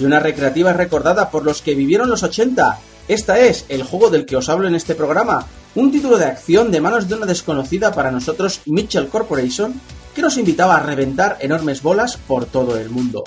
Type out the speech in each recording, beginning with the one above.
Si una recreativa recordada por los que vivieron los 80, esta es el juego del que os hablo en este programa, un título de acción de manos de una desconocida para nosotros Mitchell Corporation, que nos invitaba a reventar enormes bolas por todo el mundo.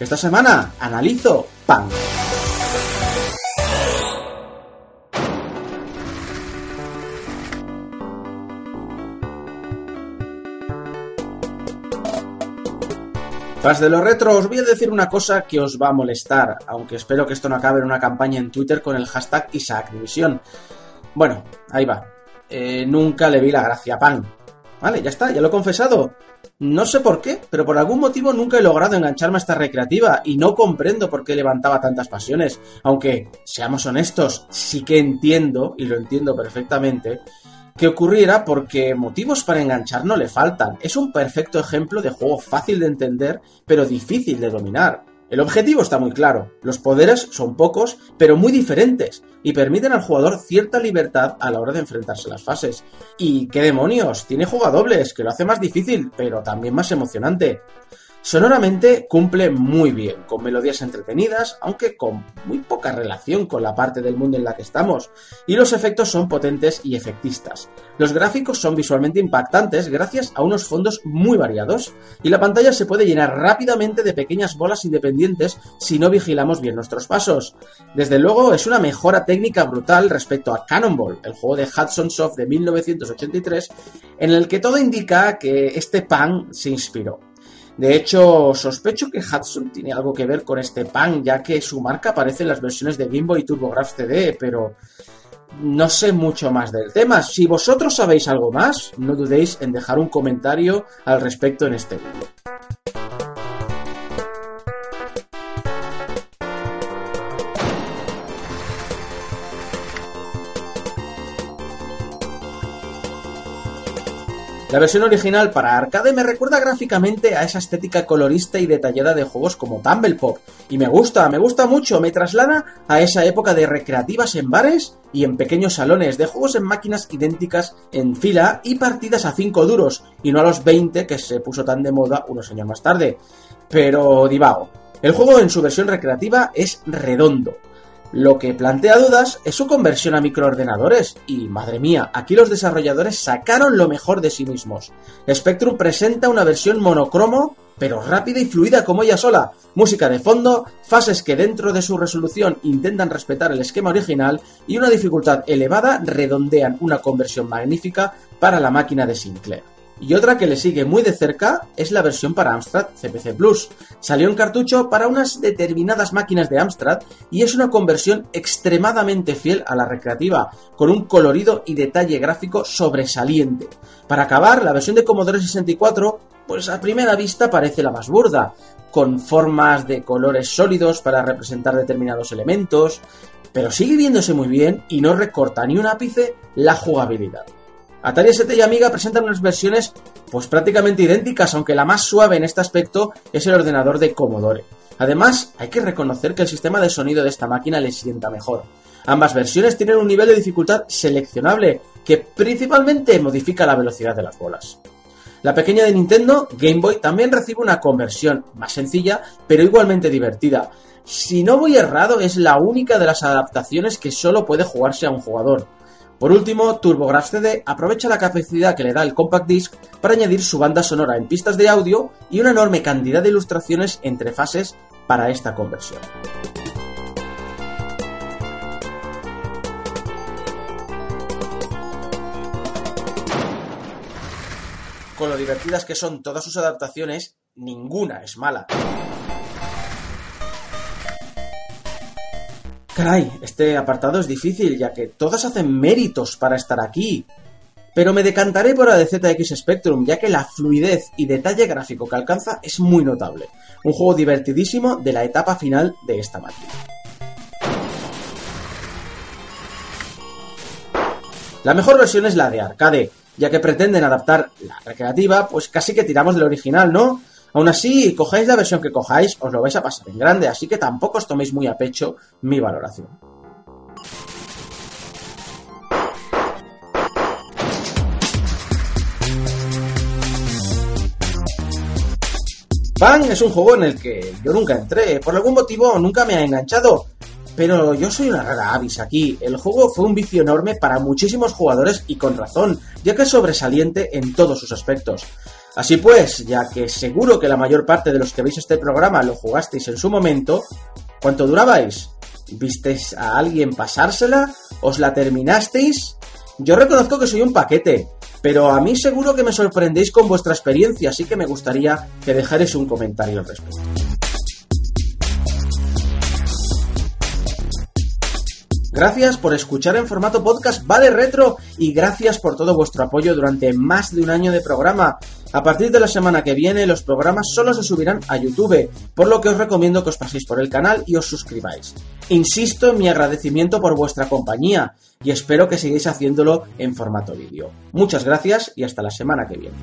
Esta semana analizo Punk. Tras de lo retro, os voy a decir una cosa que os va a molestar, aunque espero que esto no acabe en una campaña en Twitter con el hashtag IsaacDivisión. Bueno, ahí va. Eh, nunca le vi la gracia a Pan. Vale, ya está, ya lo he confesado. No sé por qué, pero por algún motivo nunca he logrado engancharme a esta recreativa y no comprendo por qué levantaba tantas pasiones. Aunque, seamos honestos, sí que entiendo, y lo entiendo perfectamente, que ocurriera porque motivos para enganchar no le faltan. Es un perfecto ejemplo de juego fácil de entender, pero difícil de dominar. El objetivo está muy claro, los poderes son pocos, pero muy diferentes, y permiten al jugador cierta libertad a la hora de enfrentarse a las fases. Y qué demonios, tiene jugadobles, que lo hace más difícil, pero también más emocionante. Sonoramente cumple muy bien, con melodías entretenidas, aunque con muy poca relación con la parte del mundo en la que estamos, y los efectos son potentes y efectistas. Los gráficos son visualmente impactantes gracias a unos fondos muy variados, y la pantalla se puede llenar rápidamente de pequeñas bolas independientes si no vigilamos bien nuestros pasos. Desde luego es una mejora técnica brutal respecto a Cannonball, el juego de Hudson Soft de 1983, en el que todo indica que este pan se inspiró. De hecho, sospecho que Hudson tiene algo que ver con este pan, ya que su marca aparece en las versiones de Game Boy y TurboGrafx CD, pero no sé mucho más del tema. Si vosotros sabéis algo más, no dudéis en dejar un comentario al respecto en este vídeo. La versión original para arcade me recuerda gráficamente a esa estética colorista y detallada de juegos como Tumble Pop. Y me gusta, me gusta mucho, me traslada a esa época de recreativas en bares y en pequeños salones, de juegos en máquinas idénticas en fila y partidas a 5 duros, y no a los 20 que se puso tan de moda unos años más tarde. Pero divago. El juego en su versión recreativa es redondo. Lo que plantea dudas es su conversión a microordenadores, y madre mía, aquí los desarrolladores sacaron lo mejor de sí mismos. Spectrum presenta una versión monocromo, pero rápida y fluida como ella sola, música de fondo, fases que dentro de su resolución intentan respetar el esquema original y una dificultad elevada redondean una conversión magnífica para la máquina de Sinclair. Y otra que le sigue muy de cerca es la versión para Amstrad CPC Plus. Salió en cartucho para unas determinadas máquinas de Amstrad y es una conversión extremadamente fiel a la recreativa, con un colorido y detalle gráfico sobresaliente. Para acabar, la versión de Commodore 64, pues a primera vista parece la más burda, con formas de colores sólidos para representar determinados elementos, pero sigue viéndose muy bien y no recorta ni un ápice la jugabilidad. Atari ST y Amiga presentan unas versiones pues prácticamente idénticas, aunque la más suave en este aspecto es el ordenador de Commodore. Además, hay que reconocer que el sistema de sonido de esta máquina le sienta mejor. Ambas versiones tienen un nivel de dificultad seleccionable, que principalmente modifica la velocidad de las bolas. La pequeña de Nintendo, Game Boy, también recibe una conversión más sencilla, pero igualmente divertida. Si no voy errado, es la única de las adaptaciones que solo puede jugarse a un jugador. Por último, TurboGrafx CD aprovecha la capacidad que le da el Compact Disc para añadir su banda sonora en pistas de audio y una enorme cantidad de ilustraciones entre fases para esta conversión. Con lo divertidas que son todas sus adaptaciones, ninguna es mala. Caray, este apartado es difícil, ya que todas hacen méritos para estar aquí. pero me decantaré por ADZX Spectrum, ya que la fluidez y detalle gráfico que alcanza es muy notable. Un juego divertidísimo de la etapa final de esta máquina. La mejor versión es la de arcade, ya que pretenden adaptar la recreativa, pues casi que tiramos del original, ¿no? Aún así, cojáis la versión que cojáis, os lo vais a pasar en grande, así que tampoco os toméis muy a pecho mi valoración. Pan es un juego en el que yo nunca entré, por algún motivo nunca me ha enganchado, pero yo soy una rara avis aquí. El juego fue un vicio enorme para muchísimos jugadores y con razón, ya que es sobresaliente en todos sus aspectos. Así pues, ya que seguro que la mayor parte de los que veis este programa lo jugasteis en su momento, ¿cuánto durabais? ¿Visteis a alguien pasársela? ¿Os la terminasteis? Yo reconozco que soy un paquete, pero a mí seguro que me sorprendéis con vuestra experiencia, así que me gustaría que dejarais un comentario al respecto. Gracias por escuchar en formato podcast Vale Retro y gracias por todo vuestro apoyo durante más de un año de programa. A partir de la semana que viene los programas solo se subirán a YouTube, por lo que os recomiendo que os paséis por el canal y os suscribáis. Insisto en mi agradecimiento por vuestra compañía y espero que sigáis haciéndolo en formato vídeo. Muchas gracias y hasta la semana que viene.